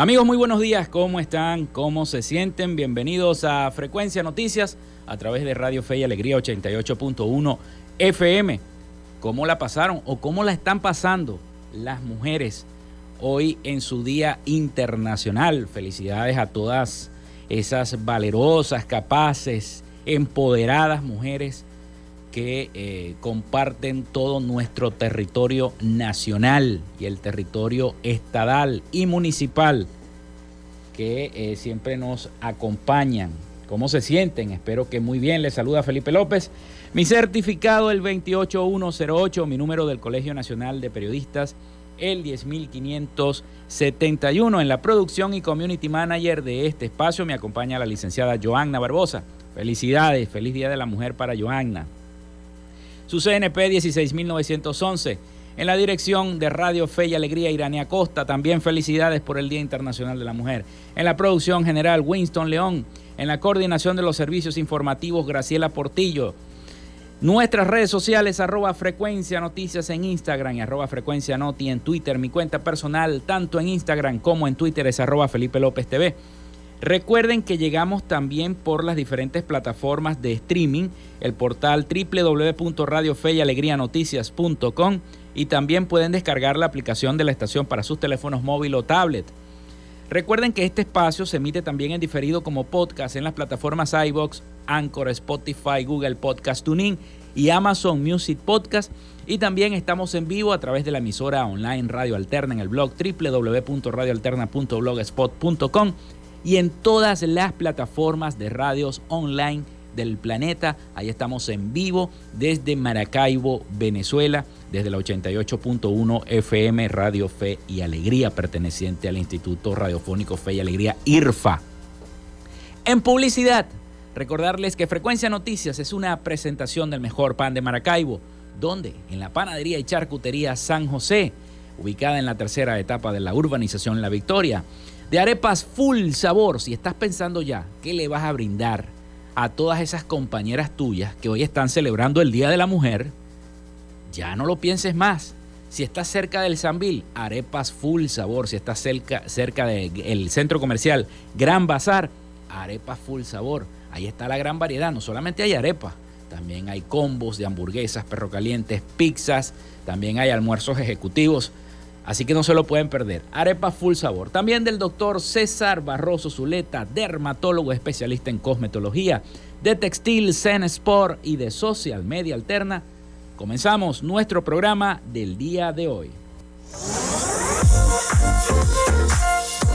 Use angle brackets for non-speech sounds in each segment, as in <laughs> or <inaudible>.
Amigos, muy buenos días. ¿Cómo están? ¿Cómo se sienten? Bienvenidos a Frecuencia Noticias a través de Radio Fe y Alegría 88.1 FM. ¿Cómo la pasaron o cómo la están pasando las mujeres hoy en su Día Internacional? Felicidades a todas esas valerosas, capaces, empoderadas mujeres que eh, comparten todo nuestro territorio nacional y el territorio estadal y municipal que eh, siempre nos acompañan. ¿Cómo se sienten? Espero que muy bien. Les saluda Felipe López. Mi certificado el 28108, mi número del Colegio Nacional de Periodistas el 10571. En la producción y community manager de este espacio me acompaña la licenciada Joanna Barbosa. Felicidades, feliz Día de la Mujer para Joanna su CNP 16911. En la dirección de Radio Fe y Alegría, Irania Costa, también felicidades por el Día Internacional de la Mujer. En la producción general, Winston León. En la coordinación de los servicios informativos, Graciela Portillo. Nuestras redes sociales, arroba frecuencia noticias en Instagram y arroba frecuencia noti en Twitter. Mi cuenta personal, tanto en Instagram como en Twitter, es arroba Felipe López TV. Recuerden que llegamos también por las diferentes plataformas de streaming, el portal www.radiofeyalegrianoticias.com y también pueden descargar la aplicación de la estación para sus teléfonos móvil o tablet. Recuerden que este espacio se emite también en diferido como podcast en las plataformas iBox, Anchor, Spotify, Google Podcast Tuning y Amazon Music Podcast. Y también estamos en vivo a través de la emisora online Radio Alterna en el blog www.radioalterna.blogspot.com y en todas las plataformas de radios online del planeta. Ahí estamos en vivo desde Maracaibo, Venezuela, desde la 88.1 FM Radio Fe y Alegría, perteneciente al Instituto Radiofónico Fe y Alegría, IRFA. En publicidad, recordarles que Frecuencia Noticias es una presentación del mejor pan de Maracaibo, donde en la panadería y charcutería San José, ubicada en la tercera etapa de la urbanización La Victoria, de arepas full sabor. Si estás pensando ya qué le vas a brindar a todas esas compañeras tuyas que hoy están celebrando el Día de la Mujer, ya no lo pienses más. Si estás cerca del Sambil, arepas full sabor. Si estás cerca, cerca del centro comercial Gran Bazar, arepas full sabor. Ahí está la gran variedad. No solamente hay arepas, también hay combos de hamburguesas, perro calientes, pizzas, también hay almuerzos ejecutivos. Así que no se lo pueden perder. Arepa Full Sabor. También del doctor César Barroso Zuleta, dermatólogo especialista en cosmetología, de Textil Zen Sport y de Social Media Alterna. Comenzamos nuestro programa del día de hoy.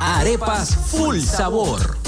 Arepas Full Sabor.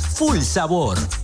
full sabor.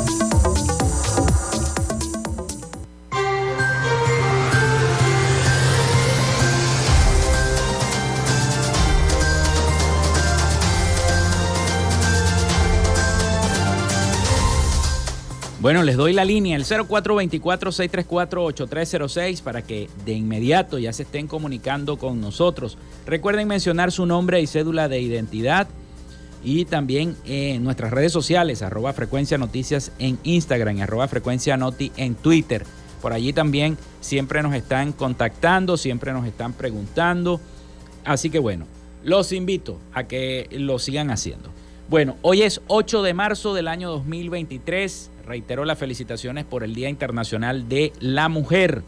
Bueno, les doy la línea, el 0424-634-8306 para que de inmediato ya se estén comunicando con nosotros. Recuerden mencionar su nombre y cédula de identidad y también en nuestras redes sociales, arroba frecuencia noticias en Instagram, arroba frecuencia noti en Twitter. Por allí también siempre nos están contactando, siempre nos están preguntando. Así que bueno, los invito a que lo sigan haciendo. Bueno, hoy es 8 de marzo del año 2023 reitero las felicitaciones por el Día Internacional de la Mujer.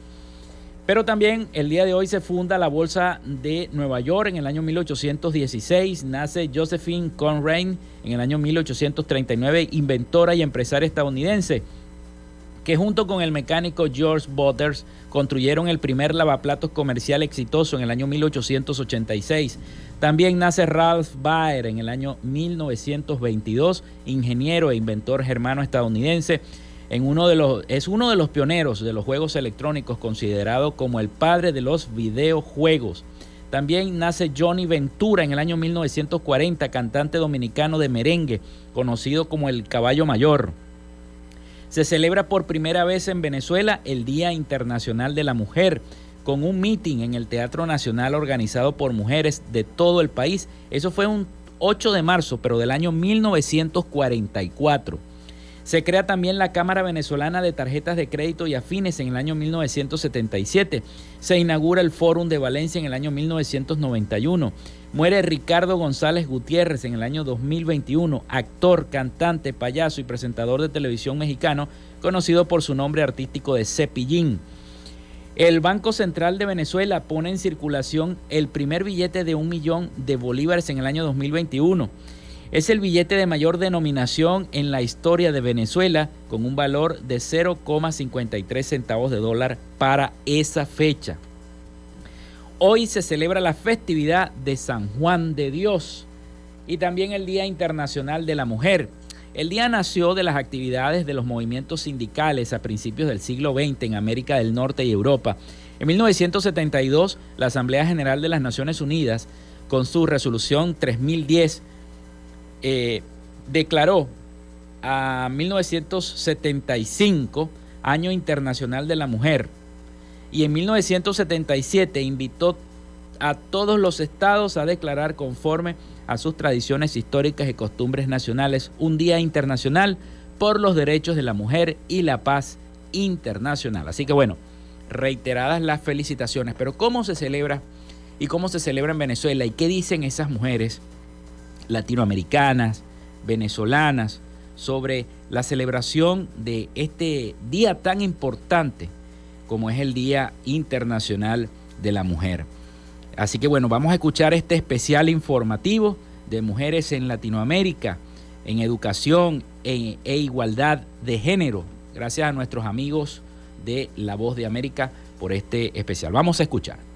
Pero también el día de hoy se funda la Bolsa de Nueva York en el año 1816. Nace Josephine Conrain en el año 1839, inventora y empresaria estadounidense, que junto con el mecánico George Butters construyeron el primer lavaplatos comercial exitoso en el año 1886. También nace Ralph Baer en el año 1922, ingeniero e inventor germano estadounidense. En uno de los, es uno de los pioneros de los juegos electrónicos, considerado como el padre de los videojuegos. También nace Johnny Ventura en el año 1940, cantante dominicano de merengue, conocido como el Caballo Mayor. Se celebra por primera vez en Venezuela el Día Internacional de la Mujer con un meeting en el Teatro Nacional organizado por mujeres de todo el país. Eso fue un 8 de marzo, pero del año 1944. Se crea también la Cámara Venezolana de Tarjetas de Crédito y Afines en el año 1977. Se inaugura el Fórum de Valencia en el año 1991. Muere Ricardo González Gutiérrez en el año 2021, actor, cantante, payaso y presentador de televisión mexicano, conocido por su nombre artístico de Cepillín. El Banco Central de Venezuela pone en circulación el primer billete de un millón de bolívares en el año 2021. Es el billete de mayor denominación en la historia de Venezuela, con un valor de 0,53 centavos de dólar para esa fecha. Hoy se celebra la festividad de San Juan de Dios y también el Día Internacional de la Mujer. El día nació de las actividades de los movimientos sindicales a principios del siglo XX en América del Norte y Europa. En 1972, la Asamblea General de las Naciones Unidas, con su resolución 3010, eh, declaró a 1975 Año Internacional de la Mujer y en 1977 invitó a todos los estados a declarar conforme a sus tradiciones históricas y costumbres nacionales un Día Internacional por los Derechos de la Mujer y la Paz Internacional. Así que bueno, reiteradas las felicitaciones, pero ¿cómo se celebra y cómo se celebra en Venezuela y qué dicen esas mujeres latinoamericanas, venezolanas, sobre la celebración de este día tan importante como es el Día Internacional de la Mujer? Así que bueno, vamos a escuchar este especial informativo de mujeres en Latinoamérica, en educación e, igualdad de género. Gracias a nuestros amigos de La Voz de América por este especial. Vamos a escuchar.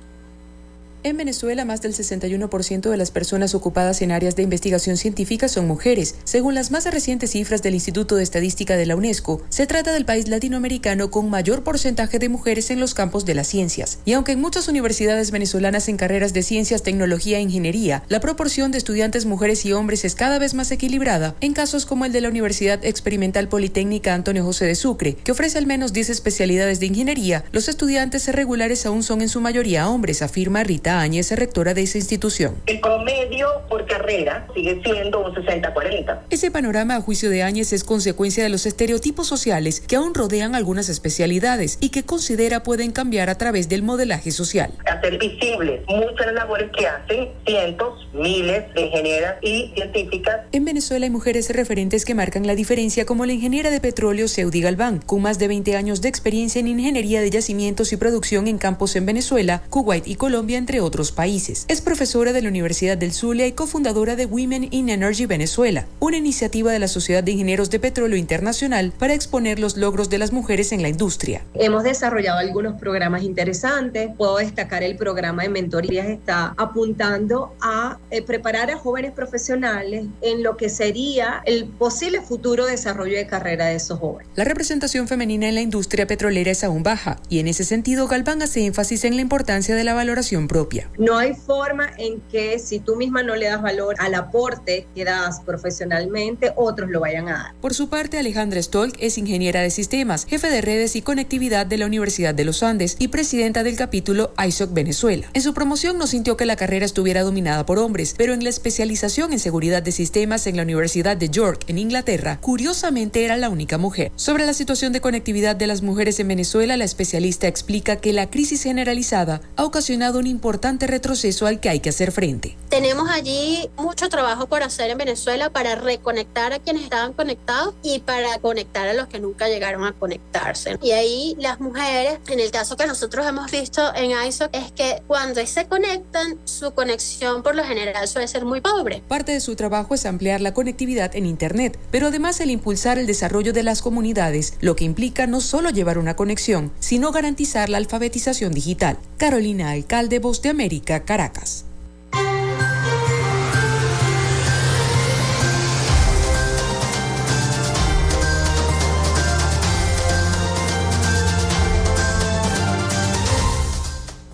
En Venezuela, más del 61% de las personas ocupadas en áreas de investigación científica son mujeres. Según las más recientes cifras del Instituto de Estadística de la UNESCO, se trata del país latinoamericano con mayor porcentaje de mujeres en los campos de las ciencias. Y aunque en muchas universidades venezolanas en carreras de ciencias, tecnología e ingeniería, la proporción de estudiantes mujeres y hombres es cada vez más equilibrada, en casos como el de la Universidad Experimental Politécnica Antonio José de Sucre, que ofrece al menos 10 especialidades de ingeniería, los estudiantes regulares aún son en su mayoría hombres, afirma Rita Áñez, rectora de esa institución. El promedio por carrera sigue siendo un 60-40. Ese panorama, a juicio de Áñez, es consecuencia de los estereotipos sociales que aún rodean algunas especialidades y que considera pueden cambiar a través del modelaje social. Hacer visibles muchas labores que hacen cientos, miles de ingenieras y científicas. En Venezuela hay mujeres referentes que marcan la diferencia, como la ingeniera de petróleo Seudi Galván, con más de 20 años de experiencia en ingeniería de yacimientos y producción en campos en Venezuela, Kuwait y Colombia, entre otros países. Es profesora de la Universidad del Zulia y cofundadora de Women in Energy Venezuela, una iniciativa de la Sociedad de Ingenieros de Petróleo Internacional para exponer los logros de las mujeres en la industria. Hemos desarrollado algunos programas interesantes. Puedo destacar el programa de mentorías está apuntando a eh, preparar a jóvenes profesionales en lo que sería el posible futuro desarrollo de carrera de esos jóvenes. La representación femenina en la industria petrolera es aún baja y en ese sentido Galván hace énfasis en la importancia de la valoración propia no hay forma en que si tú misma no le das valor al aporte que das profesionalmente, otros lo vayan a dar. Por su parte, Alejandra Stolk es ingeniera de sistemas, jefe de redes y conectividad de la Universidad de los Andes y presidenta del capítulo ISOC Venezuela. En su promoción no sintió que la carrera estuviera dominada por hombres, pero en la especialización en seguridad de sistemas en la Universidad de York, en Inglaterra, curiosamente era la única mujer. Sobre la situación de conectividad de las mujeres en Venezuela, la especialista explica que la crisis generalizada ha ocasionado un importante retroceso al que hay que hacer frente. Tenemos allí mucho trabajo por hacer en Venezuela para reconectar a quienes estaban conectados y para conectar a los que nunca llegaron a conectarse. Y ahí las mujeres, en el caso que nosotros hemos visto en ISO, es que cuando se conectan, su conexión por lo general suele ser muy pobre. Parte de su trabajo es ampliar la conectividad en Internet, pero además el impulsar el desarrollo de las comunidades, lo que implica no solo llevar una conexión, sino garantizar la alfabetización digital. Carolina Alcalde, Voz América, Caracas.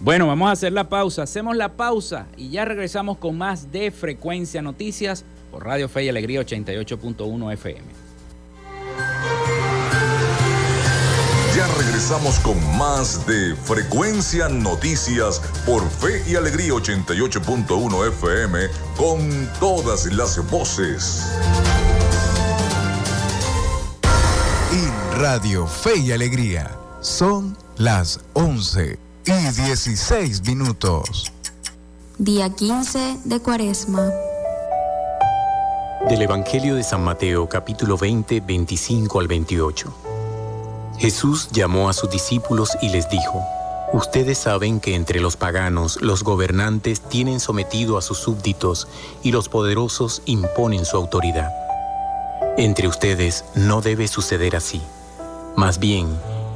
Bueno, vamos a hacer la pausa. Hacemos la pausa y ya regresamos con más de Frecuencia Noticias por Radio Fe y Alegría 88.1 FM. Ya regresamos con más de Frecuencia Noticias por Fe y Alegría 88.1 FM con todas las voces. Y Radio Fe y Alegría son las 11 y 16 minutos. Día 15 de Cuaresma. Del Evangelio de San Mateo, capítulo 20, 25 al 28. Jesús llamó a sus discípulos y les dijo, Ustedes saben que entre los paganos los gobernantes tienen sometido a sus súbditos y los poderosos imponen su autoridad. Entre ustedes no debe suceder así. Más bien,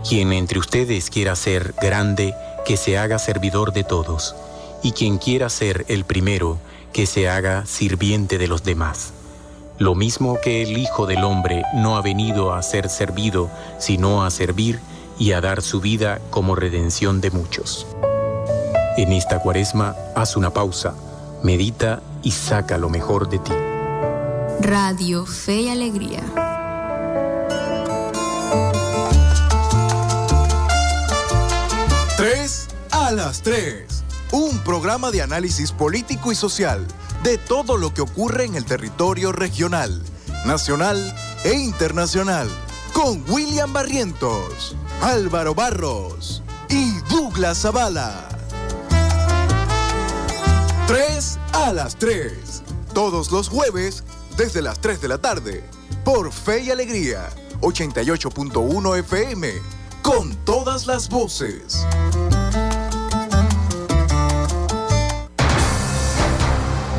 quien entre ustedes quiera ser grande, que se haga servidor de todos, y quien quiera ser el primero, que se haga sirviente de los demás. Lo mismo que el Hijo del Hombre no ha venido a ser servido, sino a servir y a dar su vida como redención de muchos. En esta cuaresma, haz una pausa, medita y saca lo mejor de ti. Radio Fe y Alegría. Tres a las tres. Un programa de análisis político y social de todo lo que ocurre en el territorio regional, nacional e internacional. Con William Barrientos, Álvaro Barros y Douglas Zavala. 3 a las 3. Todos los jueves desde las 3 de la tarde. Por Fe y Alegría. 88.1 FM. Con todas las voces.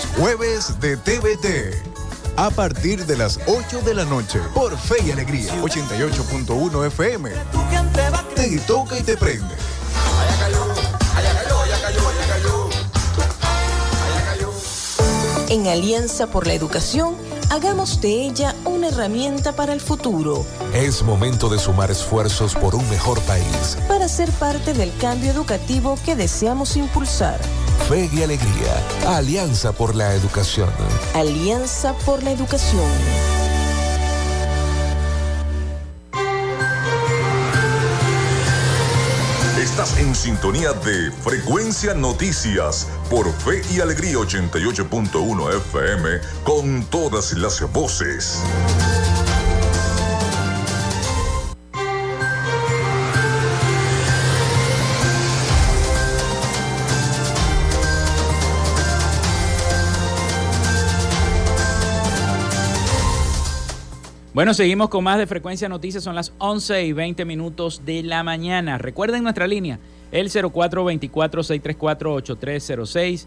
Los jueves de TVT. A partir de las 8 de la noche por Fe y Alegría 88.1 FM. Te toca y te prende. En Alianza por la Educación, hagamos de ella una herramienta para el futuro, Es momento de sumar esfuerzos por un mejor país. para ser parte del cambio educativo que deseamos impulsar. Fe y alegría. Alianza por la educación. Alianza por la Educación. Estás en sintonía de Frecuencia Noticias por Fe y Alegría 88.1 FM con todas las voces. Bueno, seguimos con más de Frecuencia Noticias. Son las 11 y 20 minutos de la mañana. Recuerden nuestra línea, el 0424-634-8306.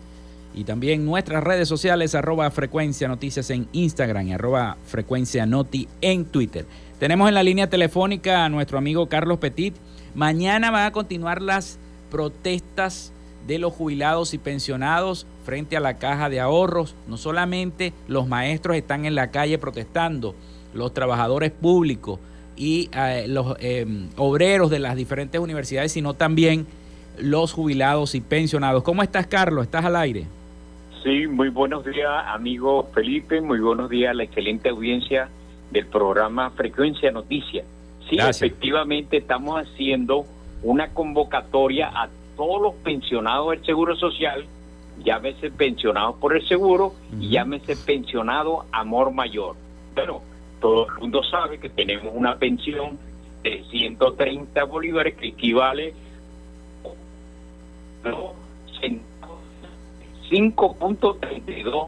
Y también nuestras redes sociales, arroba Frecuencia Noticias en Instagram y arroba Frecuencia Noti en Twitter. Tenemos en la línea telefónica a nuestro amigo Carlos Petit. Mañana van a continuar las protestas de los jubilados y pensionados frente a la caja de ahorros. No solamente los maestros están en la calle protestando, los trabajadores públicos y eh, los eh, obreros de las diferentes universidades, sino también los jubilados y pensionados. ¿Cómo estás, Carlos? ¿Estás al aire? Sí, muy buenos días, amigo Felipe. Muy buenos días a la excelente audiencia del programa Frecuencia Noticias. Sí, Gracias. efectivamente estamos haciendo una convocatoria a todos los pensionados del Seguro Social, llámese pensionados por el seguro y llámese pensionado Amor Mayor. Bueno, todo el mundo sabe que tenemos una pensión de 130 bolívares que equivale a 5.32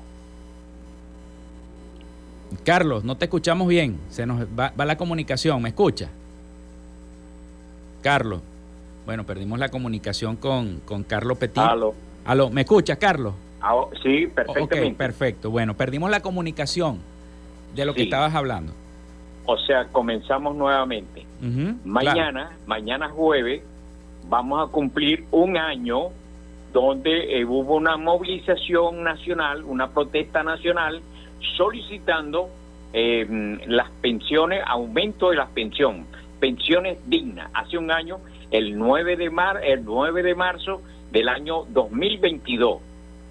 Carlos, no te escuchamos bien. Se nos va, va la comunicación. ¿Me escucha? Carlos. Bueno, perdimos la comunicación con, con Carlos Petit. Aló. Aló, ¿me escuchas, Carlos? Ah, sí, perfectamente. Ok, perfecto. Bueno, perdimos la comunicación de lo que estabas hablando. O sea, comenzamos nuevamente. Mañana, mañana jueves, vamos a cumplir un año donde eh, hubo una movilización nacional, una protesta nacional, solicitando eh, las pensiones, aumento de las pensiones, pensiones dignas. Hace un año, el 9 de mar, el 9 de marzo del año 2022.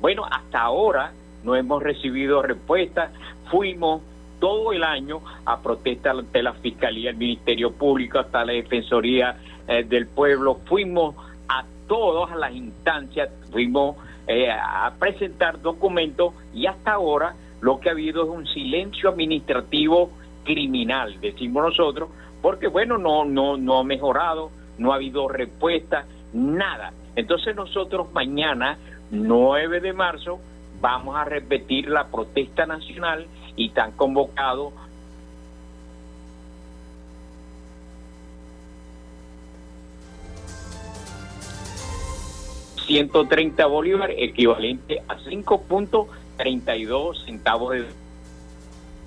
Bueno, hasta ahora no hemos recibido respuesta. Fuimos todo el año a protesta ante la Fiscalía, el Ministerio Público, hasta la Defensoría eh, del pueblo, fuimos a todas las instancias, fuimos eh, a presentar documentos y hasta ahora lo que ha habido es un silencio administrativo criminal, decimos nosotros, porque bueno, no, no, no ha mejorado, no ha habido respuesta, nada. Entonces nosotros mañana, 9 de marzo, vamos a repetir la protesta nacional y están convocados 130 bolívares, equivalente a 5.32 centavos de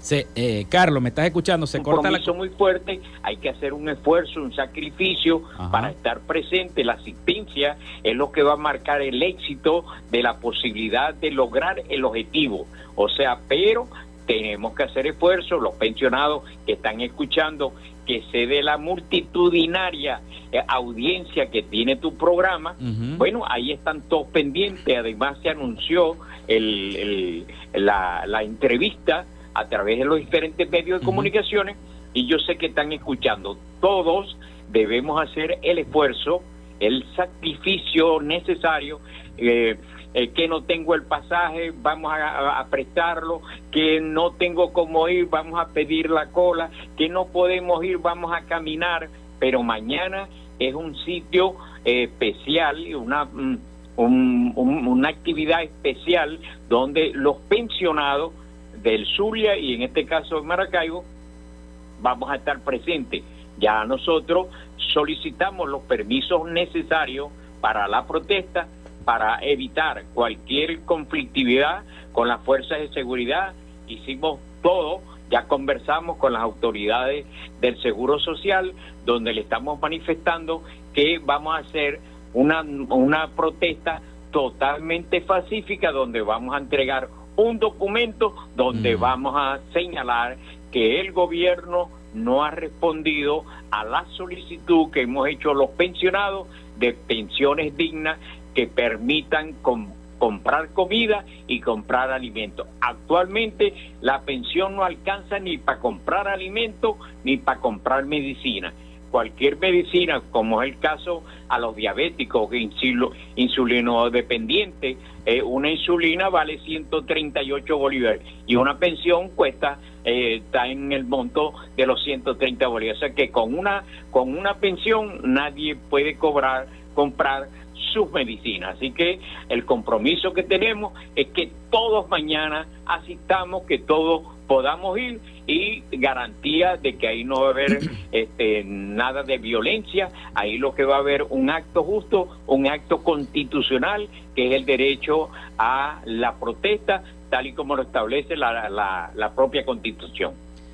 se, eh, Carlos, me estás escuchando, se un corta la... muy fuerte, hay que hacer un esfuerzo, un sacrificio para estar presente. La asistencia es lo que va a marcar el éxito de la posibilidad de lograr el objetivo. O sea, pero tenemos que hacer esfuerzo, los pensionados que están escuchando, que se dé la multitudinaria eh, audiencia que tiene tu programa, bueno, ahí están todos pendientes, además se anunció el, la, la entrevista a través de los diferentes medios de comunicaciones y yo sé que están escuchando. Todos debemos hacer el esfuerzo, el sacrificio necesario. Eh, eh, que no tengo el pasaje, vamos a, prestarlo, que no tengo cómo ir, vamos a pedir la cola, que no podemos ir, vamos a caminar, pero mañana es un sitio eh, especial, una, mm, una actividad especial donde los pensionados del Zulia y en este caso en Maracaibo, vamos a estar presentes. Ya nosotros solicitamos los permisos necesarios para la protesta, para evitar cualquier conflictividad con las fuerzas de seguridad. Hicimos todo, ya conversamos con las autoridades del Seguro Social, donde le estamos manifestando que vamos a hacer una, una protesta totalmente pacífica, donde vamos a entregar un documento donde vamos a señalar que el gobierno no ha respondido a la solicitud que hemos hecho los pensionados de pensiones dignas que permitan comprar comida y comprar alimentos. Actualmente la pensión no alcanza ni para comprar alimentos ni para comprar medicina cualquier medicina, como es el caso a los diabéticos, insulino dependientes, eh, una insulina vale 138 bolívares y una pensión cuesta eh, está en el monto de los 130 bolívares. O sea que con una con una pensión nadie puede cobrar comprar sus medicinas. Así que el compromiso que tenemos es que todos mañana asistamos, que todos podamos ir y garantía de que ahí no va a haber <clears throat> este, nada de violencia, ahí lo que va a haber un acto justo, un acto constitucional, que es el derecho a la protesta, tal y como lo establece la, la, la propia constitución.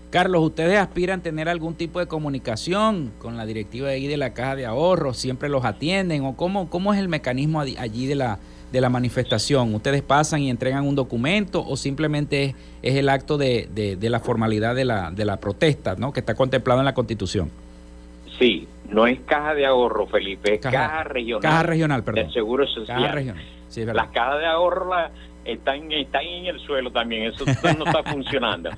Carlos, ¿ustedes aspiran a tener algún tipo de comunicación con la directiva de ahí de la Caja de Ahorros? ¿Siempre los atienden? ¿O cómo, cómo es el mecanismo allí de la, de la manifestación? ¿Ustedes pasan y entregan un documento o simplemente es, es el acto de, de, la formalidad de la, de la protesta ¿no? que está contemplado en la Constitución? Sí, no es Caja de Ahorro, Felipe, es Caja, Regional. Caja Regional, perdón. Del Seguro Social. Caja Regional. Sí, Las cajas de ahorro la, están, están en el suelo también, eso <laughs> no está funcionando.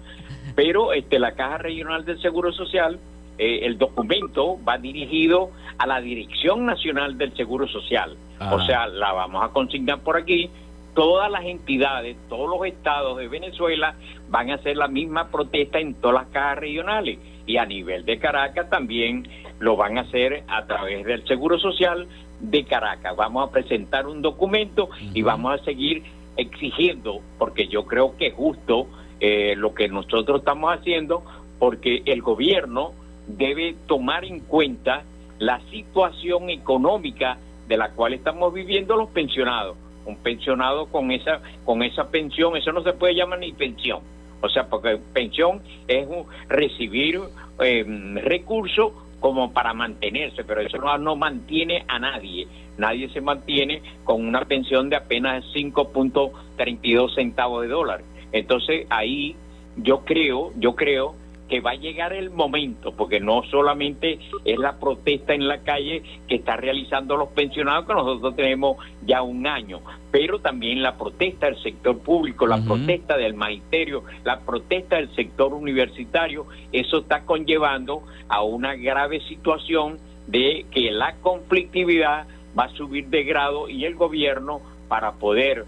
pero este, la Caja Regional del Seguro Social, eh, el documento va dirigido a la Dirección Nacional del Seguro Social. O sea, la vamos a consignar por aquí. Todas las entidades, todos los estados de Venezuela van a hacer la misma protesta en todas las cajas regionales. Y a nivel de Caracas también lo van a hacer a través del Seguro Social de Caracas. Vamos a presentar un documento y vamos a seguir exigiendo, porque yo creo que es justo eh, lo que nosotros estamos haciendo porque el gobierno debe tomar en cuenta la situación económica de la cual estamos viviendo los pensionados. Un pensionado con esa con esa pensión, eso no se puede llamar ni pensión. O sea, porque pensión es recibir eh, recursos como para mantenerse, pero eso no, no mantiene a nadie. Nadie se mantiene con una pensión de apenas 5.32 centavos de dólar. Entonces ahí yo creo, yo creo que va a llegar el momento, porque no solamente es la protesta en la calle que está realizando los pensionados, que nosotros tenemos ya un año, pero también la protesta del sector público, la protesta del magisterio, la protesta del sector universitario, eso está conllevando a una grave situación de que la conflictividad va a subir de grado y el gobierno para poder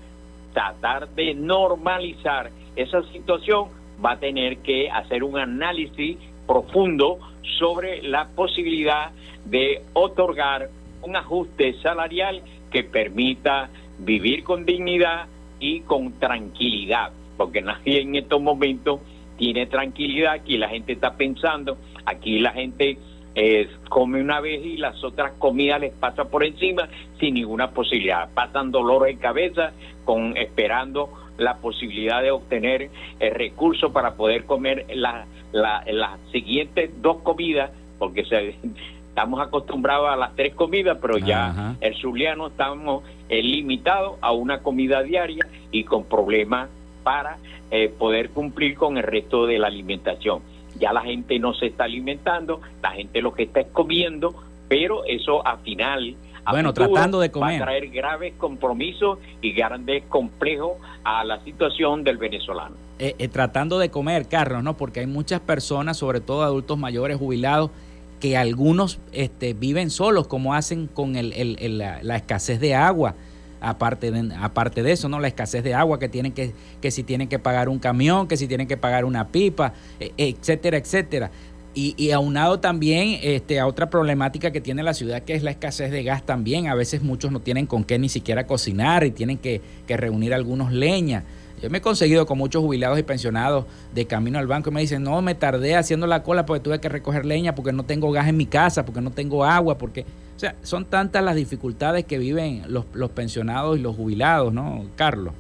tratar de normalizar esa situación va a tener que hacer un análisis profundo sobre la posibilidad de otorgar un ajuste salarial que permita vivir con dignidad y con tranquilidad, porque nadie en estos momentos tiene tranquilidad, aquí la gente está pensando, aquí la gente eh, come una vez y las otras comidas les pasa por encima sin ninguna posibilidad, pasan dolores de cabeza con esperando la posibilidad de obtener el recurso para poder comer las siguientes dos comidas, porque se, <laughs> estamos acostumbrados a las tres comidas, pero ya el zuliano estamos eh, limitados a una comida diaria y con problemas para eh, poder cumplir con el resto de la alimentación. Ya la gente no se está alimentando, la gente lo que está es comiendo, pero eso a final bueno, tratando de comer. Va a traer graves compromisos y grandes complejos a la situación del venezolano. Eh, eh, tratando de comer, Carlos, ¿no? Porque hay muchas personas, sobre todo adultos mayores jubilados, que algunos este, viven solos, como hacen con la, escasez de agua. Aparte de, aparte de eso, ¿no? La escasez de agua que tienen que, que si tienen que pagar un camión, que si tienen que pagar una pipa, e, etcétera, etcétera. Y, aunado también este, a otra problemática que tiene la ciudad, que es la escasez de gas también. A veces muchos no tienen con qué ni siquiera cocinar y tienen que, reunir algunos leñas. Yo me he conseguido con muchos jubilados y pensionados de camino al banco y me dicen, no, me tardé haciendo la cola porque tuve que recoger leña, porque no tengo gas en mi casa, porque no tengo agua, porque... O sea, son tantas las dificultades que viven los, los pensionados y los jubilados, ¿no, Carlos?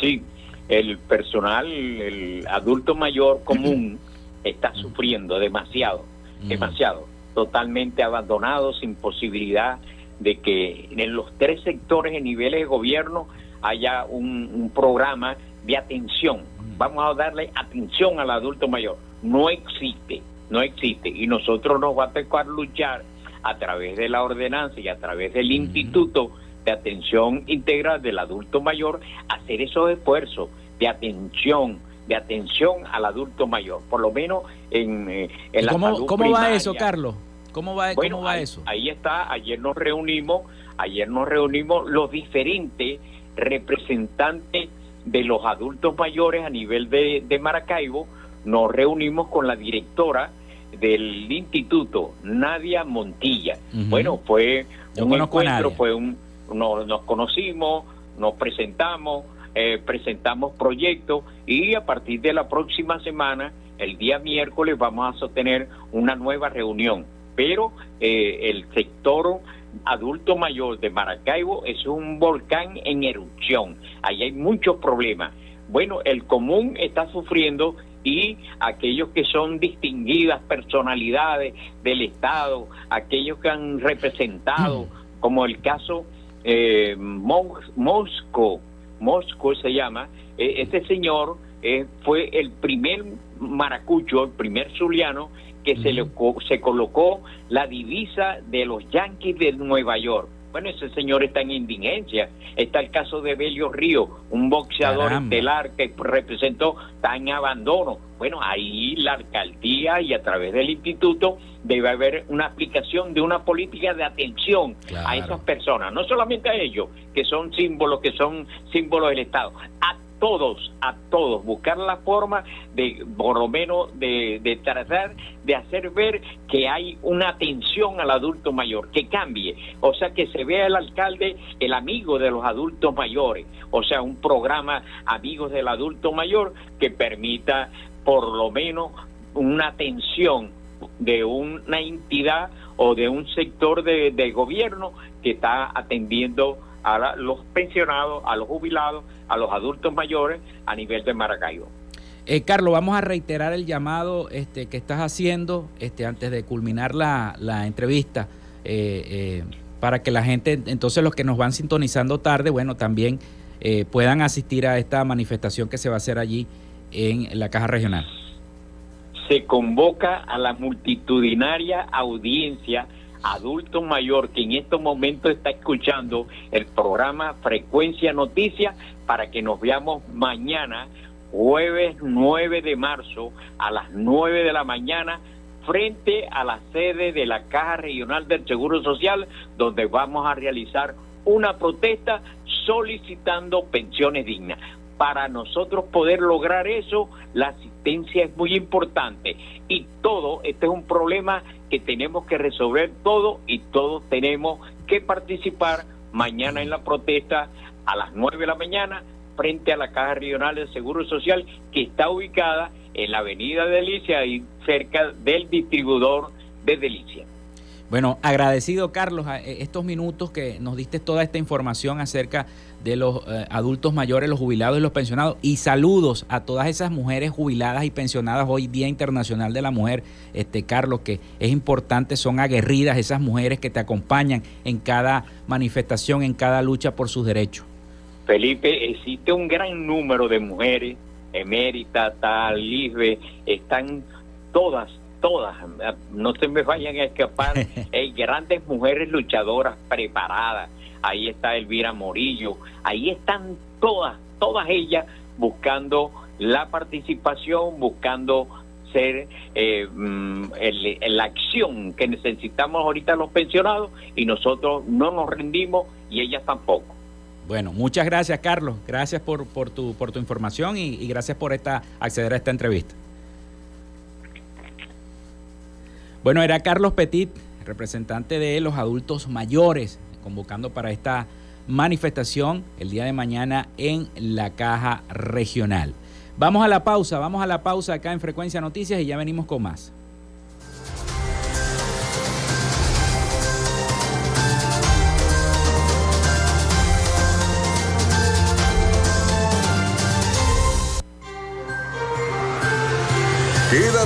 Sí, el personal, el adulto mayor común está sufriendo demasiado, demasiado, totalmente abandonado, sin posibilidad de que en los tres sectores en niveles de gobierno haya un, programa de atención. Vamos a darle atención al adulto mayor. No existe, no existe. Y nosotros nos va a tocar luchar a través de la ordenanza y a través del Instituto de Atención Integral del Adulto Mayor, hacer esos esfuerzos de atención, de atención al adulto mayor, por lo menos en, eh, en la ¿Cómo, ¿Cómo va eso, Carlos? ¿Cómo va, cómo va ahí, eso? Ahí está, ayer nos reunimos, ayer nos reunimos los diferentes representantes de los adultos mayores a nivel de, de Maracaibo, nos reunimos con la directora del instituto, Nadia Montilla. Bueno, fue un encuentro, fue un, nos conocimos, nos presentamos, eh, presentamos proyectos y a partir de la próxima semana, el día miércoles, vamos a tener una nueva reunión. Pero eh, el sector adulto mayor de Maracaibo es un volcán en erupción. Ahí hay muchos problemas. Bueno, el común está sufriendo y aquellos que son distinguidas personalidades del Estado, aquellos que han representado, mm. como el caso eh, Mosco, Mosco se llama, e, este señor eh, fue el primer maracucho, el primer zuliano que se, le, se colocó la divisa de los Yankees de Nueva York. Bueno, ese señor está en indigencia. Está el caso de Belio Río, un boxeador estelar que representó, en abandono. Bueno, ahí la alcaldía y a través del instituto debe haber una aplicación de una política de atención a esas personas, no solamente a ellos, que son símbolos, que son símbolos del Estado, a todos, a todos, buscar la forma de, por lo menos, de, de, tratar de hacer ver que hay una atención al adulto mayor, que cambie, o sea, que se vea el alcalde el amigo de los adultos mayores, o sea, un programa amigos del adulto mayor que permita por lo menos una atención de una entidad o de un sector de, de gobierno que está atendiendo a los pensionados, a los jubilados, a los adultos mayores a nivel de Maracaibo. Eh, Carlos, vamos a reiterar el llamado este, que estás haciendo este, antes de culminar la, la entrevista, eh, eh, para que la gente, entonces los que nos van sintonizando tarde, bueno, también eh, puedan asistir a esta manifestación que se va a hacer allí en la Caja Regional. Se convoca a la multitudinaria audiencia adulto mayor que en estos momentos está escuchando el programa Frecuencia Noticias para que nos veamos mañana, jueves 9 de marzo, a las 9 de la mañana, frente a la sede de la Caja Regional del Seguro Social, donde vamos a realizar una protesta solicitando pensiones dignas. Para nosotros poder lograr eso, la asistencia es muy importante y todo, este es un problema que tenemos que resolver todo y todos tenemos que participar mañana en la protesta a las 9 de la mañana frente a la Caja Regional del Seguro Social que está ubicada en la Avenida Delicia y cerca del distribuidor de Delicia. Bueno, agradecido Carlos a eh, estos minutos que nos diste toda esta información acerca de los eh, adultos mayores, los jubilados y los pensionados. Y saludos a todas esas mujeres jubiladas y pensionadas hoy Día Internacional de la Mujer, este Carlos, que es importante, son aguerridas esas mujeres que te acompañan en cada manifestación, en cada lucha por sus derechos. Felipe, existe un gran número de mujeres, eméritas, tal, Lisbe, están todas todas, no se me vayan a escapar, <laughs> hay grandes mujeres luchadoras preparadas, ahí está Elvira Morillo, ahí están todas, todas ellas buscando la participación, buscando ser eh, mm, la acción que necesitamos ahorita los pensionados y nosotros no nos rendimos y ellas tampoco. Bueno, muchas gracias Carlos, gracias por, tu, por tu información y, y gracias por esta, acceder a esta entrevista. Bueno, era Carlos Petit, representante de los adultos mayores, convocando para esta manifestación el día de mañana en la caja regional. Vamos a la pausa, vamos a la pausa acá en Frecuencia Noticias y ya venimos con más.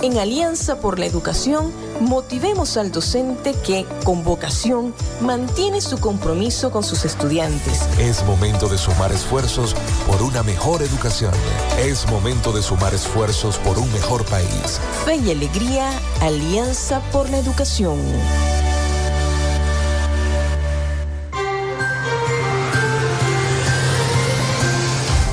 En Alianza por la Educación, motivemos al docente que, con vocación, mantiene su compromiso con sus estudiantes. Es momento de sumar esfuerzos por una mejor educación. Es momento de sumar esfuerzos por un mejor país. Fe y alegría, Alianza por la Educación.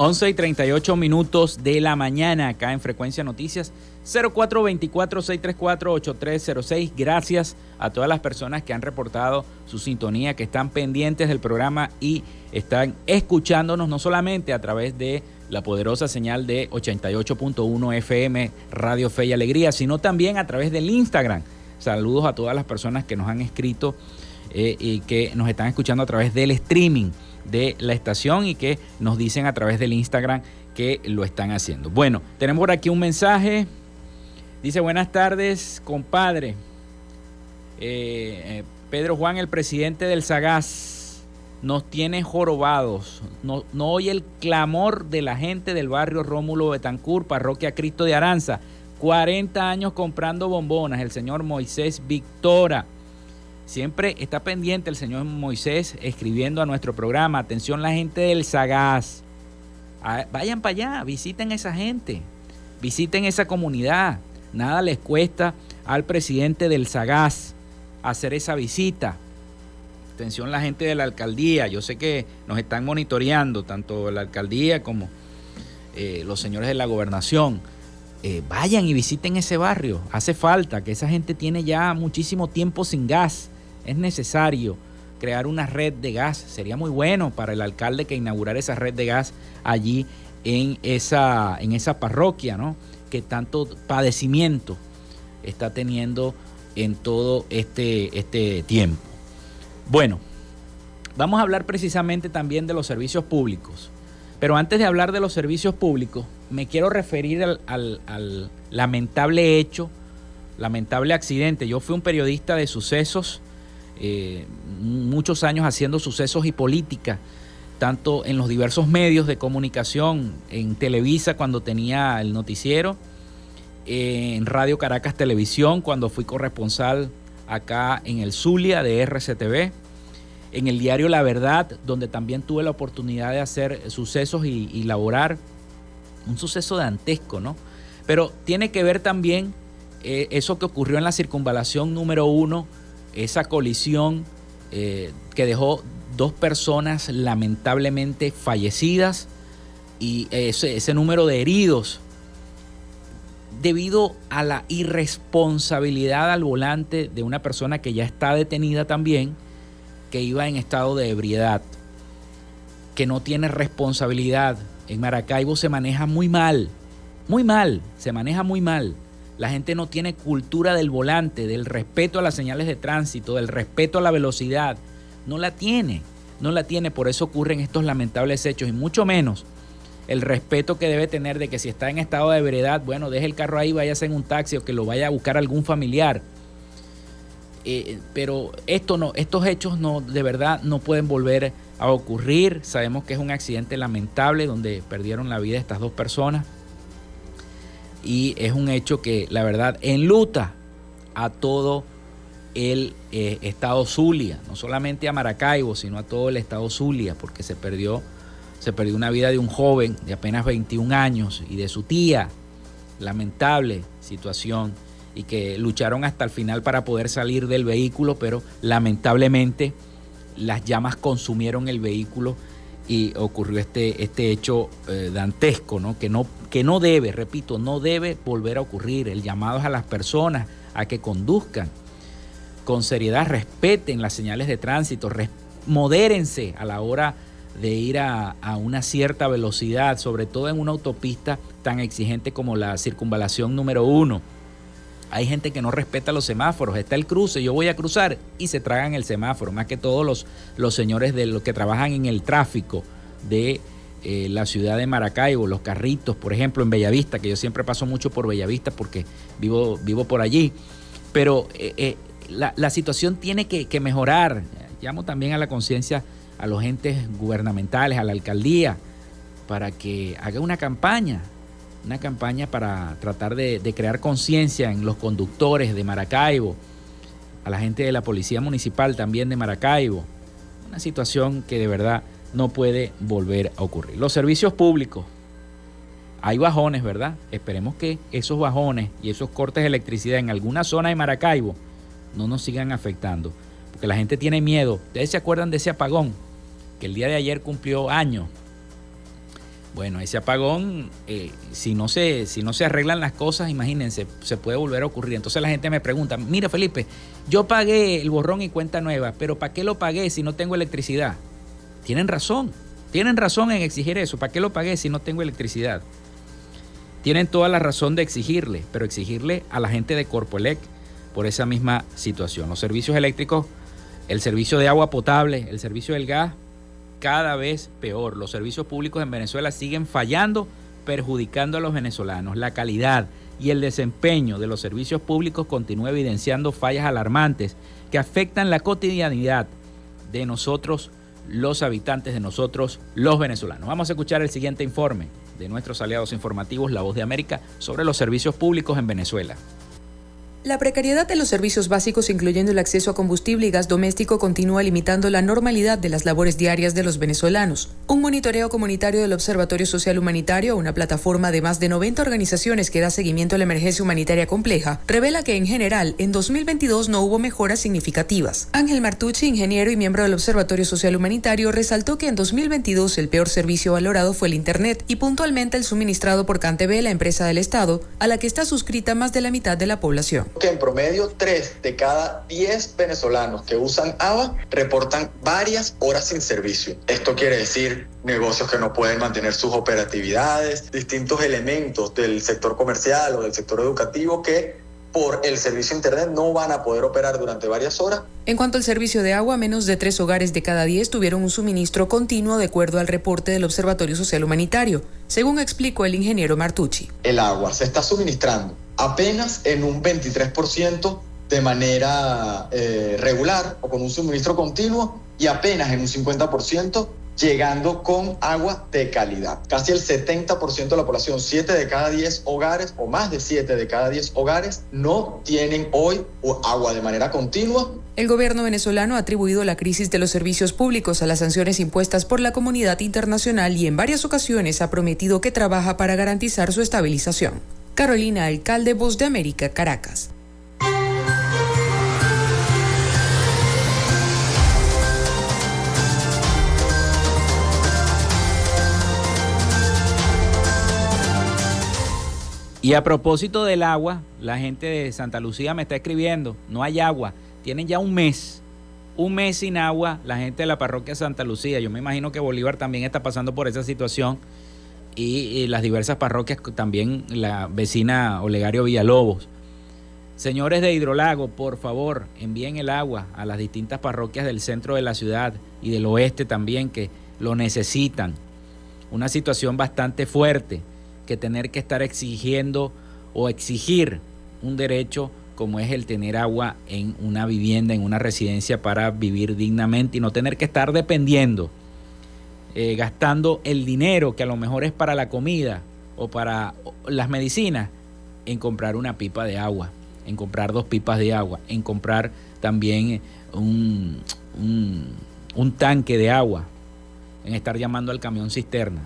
11 y 38 minutos de la mañana acá en Frecuencia Noticias 0424-634-8306. Gracias a todas las personas que han reportado su sintonía, que están pendientes del programa y están escuchándonos no solamente a través de la poderosa señal de 88.1 FM Radio Fe y Alegría, sino también a través del Instagram. Saludos a todas las personas que nos han escrito eh, y que nos están escuchando a través del streaming de la estación y que nos dicen a través del Instagram que lo están haciendo. Bueno, tenemos por aquí un mensaje. Dice, buenas tardes, compadre. Eh, eh, Pedro Juan, el presidente del Sagaz, nos tiene jorobados. No, no oye el clamor de la gente del barrio Rómulo Betancourt, parroquia Cristo de Aranza. 40 años comprando bombonas. El señor Moisés Victora Siempre está pendiente el señor Moisés escribiendo a nuestro programa. Atención la gente del Sagaz. Ah, vayan para allá, visiten esa gente, visiten esa comunidad. Nada les cuesta al presidente del Sagaz hacer esa visita. Atención la gente de la alcaldía. Yo sé que nos están monitoreando, tanto la alcaldía como eh, los señores de la gobernación. Eh, vayan y visiten ese barrio. Hace falta que esa gente tiene ya muchísimo tiempo sin gas es necesario crear una red de gas. Sería muy bueno para el alcalde que inaugurar esa red de gas allí en esa, en esa parroquia, ¿no? Que tanto padecimiento está teniendo en todo este, este tiempo. Bueno, vamos a hablar precisamente también de los servicios públicos. Pero antes de hablar de los servicios públicos, me quiero referir al, al lamentable hecho, lamentable accidente. Yo fui un periodista de sucesos eh, muchos años haciendo sucesos y política, tanto en los diversos medios de comunicación, en Televisa cuando tenía el noticiero, en Radio Caracas Televisión cuando fui corresponsal acá en el Zulia de RCTV, en el diario La Verdad, donde también tuve la oportunidad de hacer sucesos y, laborar un suceso dantesco, ¿no? Pero tiene que ver también eh, eso que ocurrió en la circunvalación número uno esa colisión eh, que dejó dos personas lamentablemente fallecidas y ese, ese número de heridos debido a la irresponsabilidad al volante de una persona que ya está detenida también, que iba en estado de ebriedad, que no tiene responsabilidad. En Maracaibo se maneja muy mal, muy mal, se maneja muy mal. La gente no tiene cultura del volante, del respeto a las señales de tránsito, del respeto a la velocidad. No la tiene, no la tiene. Por eso ocurren estos lamentables hechos y mucho menos el respeto que debe tener de que si está en estado de veredad, bueno, deje el carro ahí, váyase en un taxi o que lo vaya a buscar algún familiar. Eh, pero esto no, estos hechos no, de verdad no pueden volver a ocurrir. Sabemos que es un accidente lamentable donde perdieron la vida estas dos personas y es un hecho que la verdad enluta a todo el eh, estado Zulia, no solamente a Maracaibo, sino a todo el estado Zulia, porque se perdió, se perdió una vida de un joven de apenas 21 años y de su tía. Lamentable situación y que lucharon hasta el final para poder salir del vehículo, pero lamentablemente las llamas consumieron el vehículo y ocurrió este, este hecho eh, dantesco, ¿no? Que, no, que no debe, repito, no debe volver a ocurrir. El llamado a las personas a que conduzcan con seriedad, respeten las señales de tránsito, modérense a la hora de ir a, a, una cierta velocidad, sobre todo en una autopista tan exigente como la circunvalación número uno. Hay gente que no respeta los semáforos. Está el cruce, yo voy a cruzar y se tragan el semáforo. Más que todos los, los señores de los que trabajan en el tráfico de eh, la ciudad de Maracaibo, los carritos, por ejemplo, en Bellavista, que yo siempre paso mucho por Bellavista porque vivo, vivo por allí. Pero eh, eh, la, situación tiene que, que mejorar. Llamo también a la conciencia a los entes gubernamentales, a la alcaldía, para que haga una campaña una campaña para tratar de, crear conciencia en los conductores de Maracaibo, a la gente de la Policía Municipal también de Maracaibo. Una situación que de verdad no puede volver a ocurrir. Los servicios públicos, hay bajones, ¿verdad? Esperemos que esos bajones y esos cortes de electricidad en alguna zona de Maracaibo no nos sigan afectando. Porque la gente tiene miedo. Ustedes se acuerdan de ese apagón que el día de ayer cumplió años bueno, ese apagón, eh, si, no se, si no se arreglan las cosas, imagínense, se puede volver a ocurrir. Entonces la gente me pregunta, mira Felipe, yo pagué el borrón y cuenta nueva, pero ¿para qué lo pagué si no tengo electricidad? Tienen razón, tienen razón en exigir eso. ¿Para qué lo pagué si no tengo electricidad? Tienen toda la razón de exigirle, pero exigirle a la gente de Corpoelec por esa misma situación. Los servicios eléctricos, el servicio de agua potable, el servicio del gas, cada vez peor. Los servicios públicos en Venezuela siguen fallando, perjudicando a los venezolanos. La calidad y el desempeño de los servicios públicos continúa evidenciando fallas alarmantes que afectan la cotidianidad de nosotros, los habitantes de nosotros, los venezolanos. Vamos a escuchar el siguiente informe de nuestros aliados informativos, La Voz de América, sobre los servicios públicos en Venezuela. La precariedad de los servicios básicos, incluyendo el acceso a combustible y gas doméstico, continúa limitando la normalidad de las labores diarias de los venezolanos. Un monitoreo comunitario del Observatorio Social Humanitario, una plataforma de más de 90 organizaciones que da seguimiento a la emergencia humanitaria compleja, revela que en general en 2022 no hubo mejoras significativas. Ángel Martucci, ingeniero y miembro del Observatorio Social Humanitario, resaltó que en 2022 el peor servicio valorado fue el Internet y puntualmente el suministrado por Cantv, la empresa del Estado, a la que está suscrita más de la mitad de la población que en promedio 3 de cada 10 venezolanos que usan ABA reportan varias horas sin servicio. Esto quiere decir negocios que no pueden mantener sus operatividades, distintos elementos del sector comercial o del sector educativo que por el servicio internet no van a poder operar durante varias horas. En cuanto al servicio de agua, menos de tres hogares de cada diez tuvieron un suministro continuo de acuerdo al reporte del Observatorio Social Humanitario, según explicó el ingeniero Martucci. El agua se está suministrando apenas en un 23% de manera eh, regular o con un suministro continuo y apenas en un 50% llegando con agua de calidad. Casi el 70% de la población, 7 de cada 10 hogares o más de 7 de cada 10 hogares no tienen hoy agua de manera continua. El gobierno venezolano ha atribuido la crisis de los servicios públicos a las sanciones impuestas por la comunidad internacional y en varias ocasiones ha prometido que trabaja para garantizar su estabilización. Carolina Alcalde, Voz de América, Caracas. Y a propósito del agua, la gente de Santa Lucía me está escribiendo, no hay agua, tienen ya un mes, un mes sin agua la gente de la parroquia Santa Lucía. Yo me imagino que Bolívar también está pasando por esa situación y, las diversas parroquias, también la vecina Olegario Villalobos. Señores de Hidrolago, por favor, envíen el agua a las distintas parroquias del centro de la ciudad y del oeste también que lo necesitan. Una situación bastante fuerte que tener que estar exigiendo o exigir un derecho como es el tener agua en una vivienda, en una residencia para vivir dignamente y no tener que estar dependiendo eh, gastando el dinero que a lo mejor es para la comida o para las medicinas en comprar una pipa de agua, en comprar dos pipas de agua, en comprar también un, un tanque de agua, en estar llamando al camión cisterna.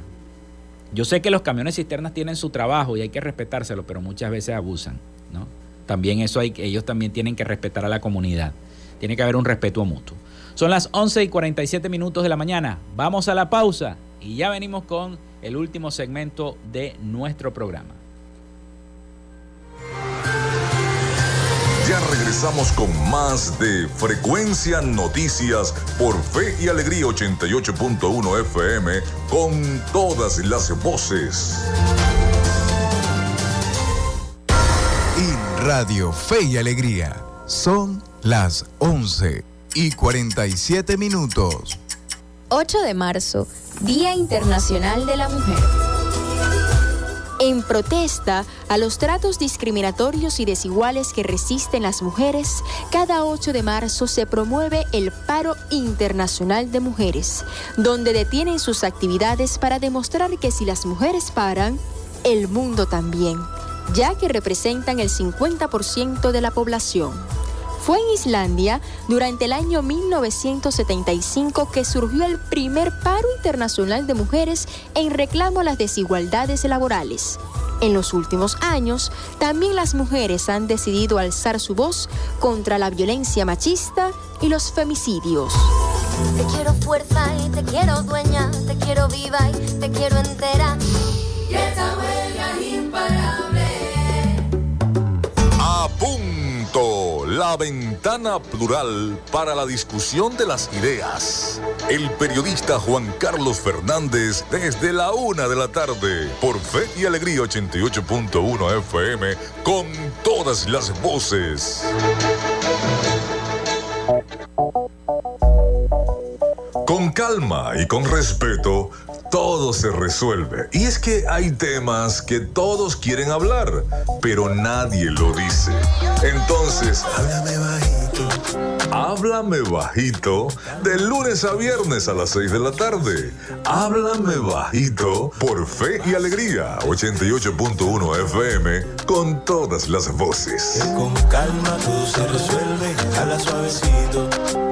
Yo sé que los camiones cisternas tienen su trabajo y hay que respetárselo, pero muchas veces abusan, ¿no? También eso hay, ellos también tienen que respetar a la comunidad. Tiene que haber un respeto mutuo. Son las 11 y 47 minutos de la mañana. Vamos a la pausa y ya venimos con el último segmento de nuestro programa. Ya regresamos con más de Frecuencia Noticias por Fe y Alegría 88.1 FM con todas las voces. En Radio Fe y Alegría son las 11 y 47 minutos. 8 de marzo, Día Internacional de la Mujer en protesta a los tratos discriminatorios y desiguales que resisten las mujeres, cada 8 de marzo se promueve el Paro Internacional de Mujeres, donde detienen sus actividades para demostrar que si las mujeres paran, el mundo también, ya que representan el 50% de la población. Fue en Islandia durante el año 1975 que surgió el primer paro internacional de mujeres en reclamo a las desigualdades laborales. En los últimos años, también las mujeres han decidido alzar su voz contra la violencia machista y los femicidios. Te quiero fuerza y te quiero dueña, te quiero viva y te quiero entera. Y esta huelga imparable. La ventana plural para la discusión de las ideas. El periodista Juan Carlos Fernández desde la una de la tarde por Fe y Alegría 88.1 FM con todas las voces. Con calma y con respeto todo se resuelve. Y es que hay temas que todos quieren hablar, pero nadie lo dice. Entonces, háblame bajito. Háblame bajito de lunes a viernes a las 6 de la tarde. Háblame bajito por Fe y Alegría 88.1 FM con todas las voces. Con calma todo se resuelve, habla suavecito.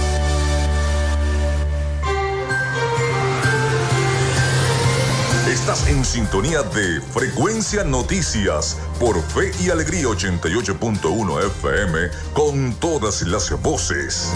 En sintonía de Frecuencia Noticias por Fe y Alegría 88.1 FM con todas las voces.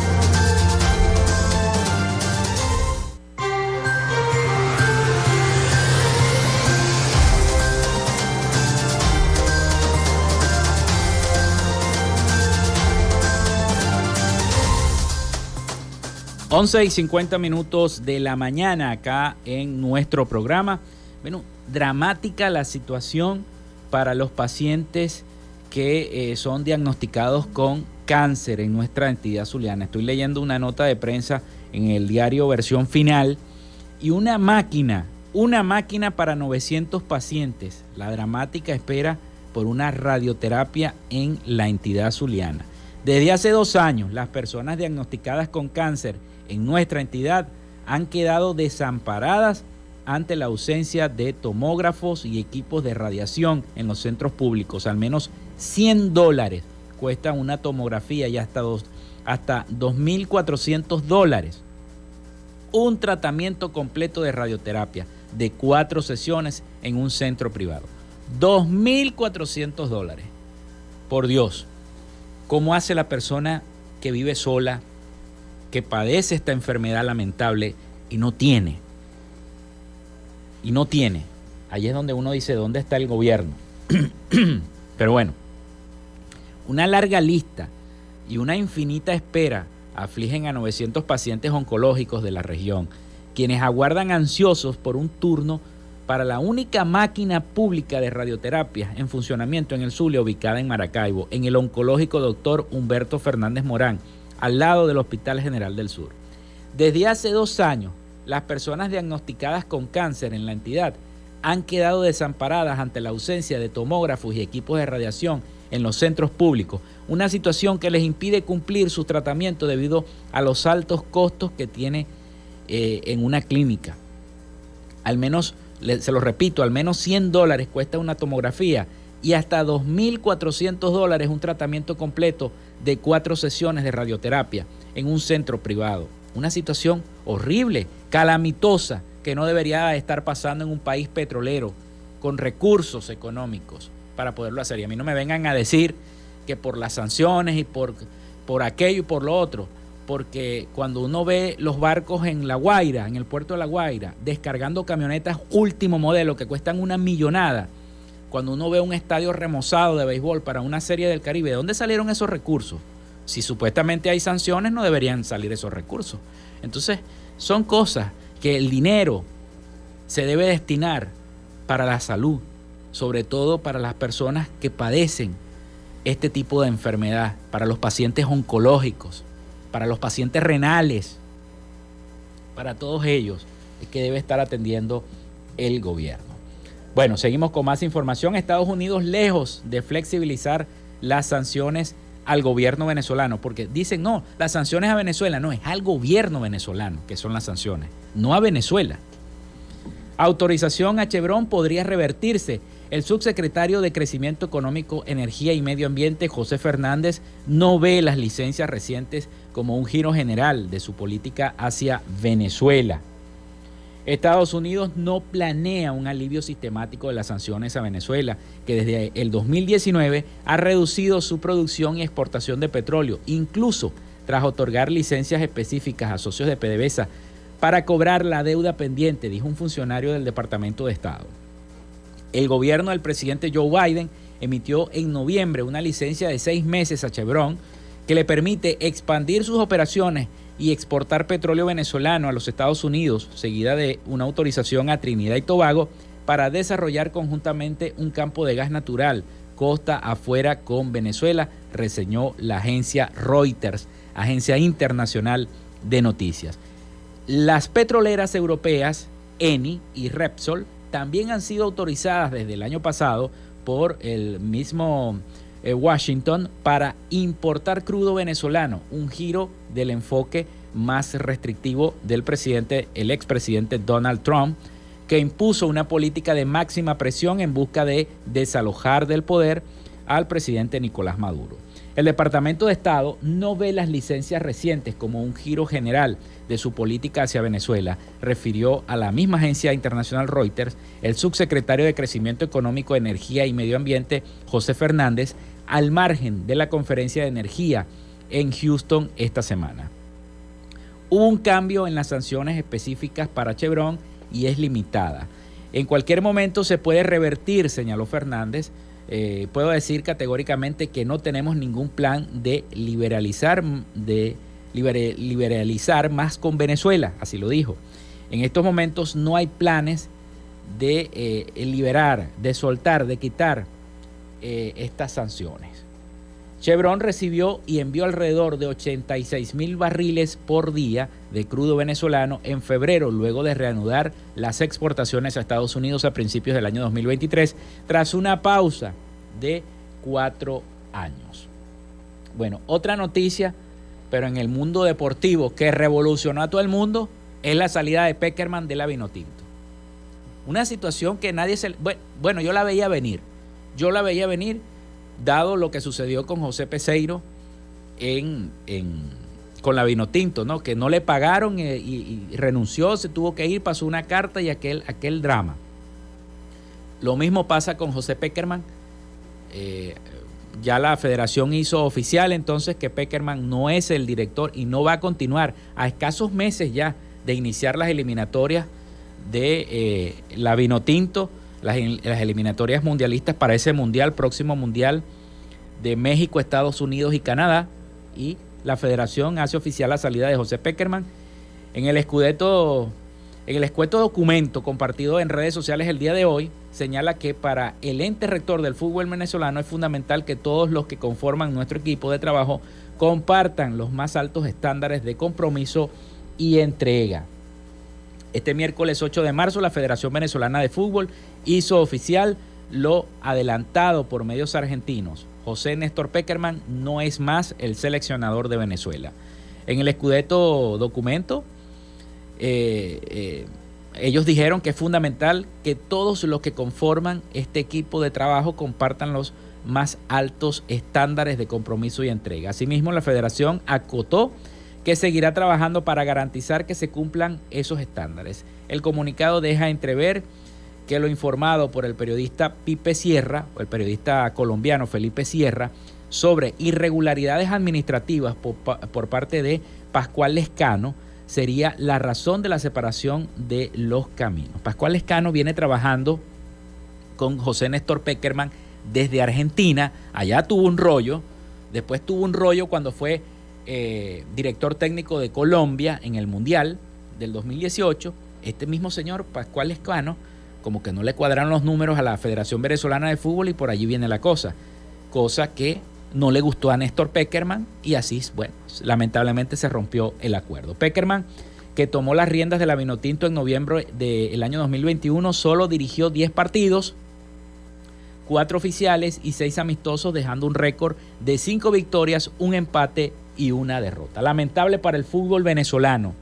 Once y 50 minutos de la mañana acá en nuestro programa. Bueno, dramática la situación para los pacientes que eh, son diagnosticados con cáncer en nuestra entidad zuliana. Estoy leyendo una nota de prensa en el diario versión final y una máquina, una máquina para 900 pacientes. La dramática espera por una radioterapia en la entidad zuliana. Desde hace dos años, las personas diagnosticadas con cáncer en nuestra entidad han quedado desamparadas ante la ausencia de tomógrafos y equipos de radiación en los centros públicos. Al menos 100 dólares cuesta una tomografía y hasta, dos, hasta 2.400 dólares. Un tratamiento completo de radioterapia de cuatro sesiones en un centro privado. 2.400 dólares. Por Dios, ¿cómo hace la persona que vive sola, que padece esta enfermedad lamentable y no tiene y no tiene. Allí es donde uno dice, ¿dónde está el gobierno? <clears throat> Pero bueno, Una larga lista y una infinita espera afligen a 900 pacientes oncológicos de la región, quienes aguardan ansiosos por un turno para la única máquina pública de radioterapia en funcionamiento en el Zulia, ubicada en Maracaibo, en el oncológico doctor Humberto Fernández Morán, al lado del Hospital General del Sur. Desde hace dos años, las personas diagnosticadas con cáncer en la entidad han quedado desamparadas ante la ausencia de tomógrafos y equipos de radiación en los centros públicos, una situación que les impide cumplir su tratamiento debido a los altos costos que tiene eh, en una clínica. Al menos, se lo repito, al menos 100 dólares cuesta una tomografía y hasta 2.400 dólares un tratamiento completo de cuatro sesiones de radioterapia en un centro privado. Una situación horrible, calamitosa, que no debería estar pasando en un país petrolero con recursos económicos para poderlo hacer. Y a mí no me vengan a decir que por las sanciones y por, por aquello y por lo otro, porque cuando uno ve los barcos en La Guaira, en el puerto de La Guaira, descargando camionetas último modelo que cuestan una millonada, cuando uno ve un estadio remozado de béisbol para una serie del Caribe, ¿de dónde salieron esos recursos? Si supuestamente hay sanciones, no deberían salir esos recursos. Entonces, son cosas que el dinero se debe destinar para la salud, sobre todo para las personas que padecen este tipo de enfermedad, para los pacientes oncológicos, para los pacientes renales, para todos ellos que debe estar atendiendo el gobierno. Bueno, seguimos con más información. Estados Unidos lejos de flexibilizar las sanciones al gobierno venezolano, porque dicen, no, las sanciones a Venezuela, no, es al gobierno venezolano que son las sanciones, no a Venezuela. Autorización a Chevron podría revertirse el subsecretario de Crecimiento Económico, Energía y Medio Ambiente, José Fernández, no ve las licencias recientes como un giro general de su política hacia Venezuela. Estados Unidos no planea un alivio sistemático de las sanciones a Venezuela, que desde el 2019 ha reducido su producción y exportación de petróleo, incluso tras otorgar licencias específicas a socios de PDVSA para cobrar la deuda pendiente, dijo un funcionario del Departamento de Estado. El gobierno del presidente Joe Biden emitió en noviembre una licencia de seis meses a Chevron que le permite expandir sus operaciones y exportar petróleo venezolano a los Estados Unidos, seguida de una autorización a Trinidad y Tobago para desarrollar conjuntamente un campo de gas natural costa afuera con Venezuela, reseñó la agencia Reuters, agencia internacional de noticias. Las petroleras europeas, Eni y Repsol, también han sido autorizadas desde el año pasado por el mismo eh, Washington para importar crudo venezolano, un giro del enfoque más restrictivo del presidente, el expresidente Donald Trump, que impuso una política de máxima presión en busca de desalojar del poder al presidente Nicolás Maduro. El Departamento de Estado no ve las licencias recientes como un giro general de su política hacia Venezuela, refirió a la misma agencia internacional Reuters el subsecretario de Crecimiento Económico, Energía y Medio Ambiente, José Fernández, al margen de la conferencia de energía en Houston esta semana. Hubo un cambio en las sanciones específicas para Chevron y es limitada. En cualquier momento se puede revertir, señaló Fernández. Eh, puedo decir categóricamente que no tenemos ningún plan de liberalizar, de liberalizar más con Venezuela, así lo dijo. En estos momentos no hay planes de eh, liberar, de soltar, de quitar eh, estas sanciones. Chevron recibió y envió alrededor de 86 mil barriles por día de crudo venezolano en febrero, luego de reanudar las exportaciones a Estados Unidos a principios del año 2023, tras una pausa de cuatro años. Bueno, otra noticia pero en el mundo deportivo que revolucionó a todo el mundo es la salida de Peckerman de la Vinotinto. Una situación que nadie se... Bueno, yo la veía venir. Yo la veía venir dado lo que sucedió con José Peseiro en, con la Vinotinto, ¿no? Que no le pagaron eh, y, renunció, se tuvo que ir, pasó una carta y aquel, aquel drama. Lo mismo pasa con José Peckerman. Eh, ya la federación hizo oficial entonces que Peckerman no es el director y no va a continuar a escasos meses ya de iniciar las eliminatorias de eh, la Vinotinto, las, eliminatorias mundialistas para ese mundial, próximo mundial de México, Estados Unidos y Canadá. Y la federación hace oficial la salida de José Peckerman. En el escudeto, en el escueto documento compartido en redes sociales el día de hoy, señala que para el ente rector del fútbol venezolano es fundamental que todos los que conforman nuestro equipo de trabajo compartan los más altos estándares de compromiso y entrega. Este miércoles 8 de marzo la Federación Venezolana de Fútbol hizo oficial lo adelantado por medios argentinos. José Néstor Peckerman no es más el seleccionador de Venezuela. En el escudeto documento, eh, eh, ellos dijeron que es fundamental que todos los que conforman este equipo de trabajo compartan los más altos estándares de compromiso y entrega. Asimismo, la federación acotó que seguirá trabajando para garantizar que se cumplan esos estándares. El comunicado deja entrever que lo informado por el periodista Pipe Sierra, o el periodista colombiano Felipe Sierra, sobre irregularidades administrativas por, por parte de Pascual Lescano, sería la razón de la separación de los caminos. Pascual Lescano viene trabajando con José Néstor Peckerman desde Argentina, allá tuvo un rollo, después tuvo un rollo cuando fue eh, director técnico de Colombia en el Mundial del 2018, este mismo señor Pascual Escano, como que no le cuadraron los números a la Federación Venezolana de Fútbol y por allí viene la cosa, cosa que no le gustó a Néstor Peckerman y así, bueno, lamentablemente se rompió el acuerdo. Peckerman, que tomó las riendas de la Vinotinto en noviembre del año 2021, solo dirigió 10 partidos, cuatro oficiales y seis amistosos, dejando un récord de cinco victorias, un empate y una derrota. Lamentable para el fútbol venezolano,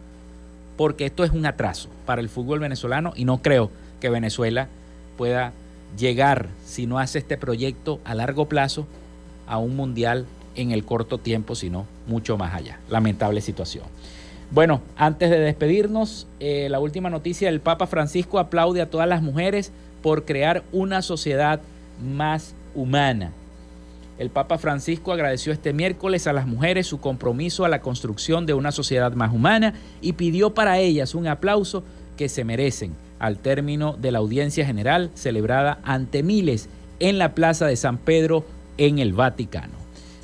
porque esto es un atraso para el fútbol venezolano y no creo que Venezuela pueda llegar, si no hace este proyecto a largo plazo, a un mundial en el corto tiempo, sino mucho más allá. Lamentable situación. Bueno, antes de despedirnos, eh, la última noticia, el Papa Francisco aplaude a todas las mujeres por crear una sociedad más humana. El Papa Francisco agradeció este miércoles a las mujeres su compromiso a la construcción de una sociedad más humana y pidió para ellas un aplauso que se merecen al término de la audiencia general celebrada ante miles en la Plaza de San Pedro en el Vaticano.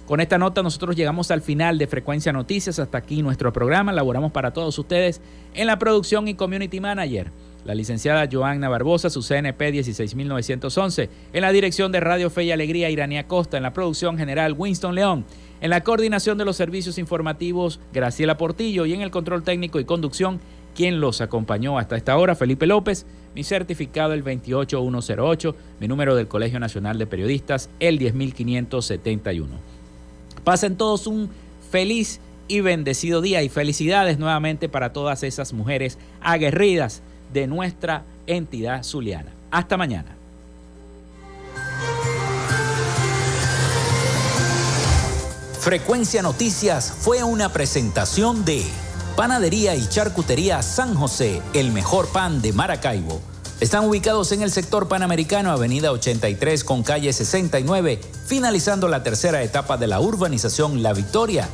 Con esta nota nosotros llegamos al final de Frecuencia Noticias. Hasta aquí nuestro programa. Laboramos para todos ustedes en la producción y Community Manager la licenciada Joanna Barbosa, su CNP 16911, en la dirección de Radio Fe y Alegría Iranía Costa, en la producción general Winston León, en la coordinación de los servicios informativos Graciela Portillo. Y en el control técnico y conducción, quien los acompañó hasta esta hora, Felipe López, mi certificado el 28108, mi número del Colegio Nacional de Periodistas el 10571. Pasen todos un feliz y bendecido día y felicidades nuevamente para todas esas mujeres aguerridas de nuestra entidad zuliana. Hasta mañana. Frecuencia Noticias fue una presentación de Panadería y Charcutería San José, el mejor pan de Maracaibo. Están ubicados en el sector panamericano, Avenida 83 con calle 69, finalizando la tercera etapa de la urbanización La Victoria.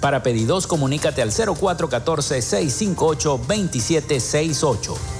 Para pedidos, comunícate al 0414-658-2768.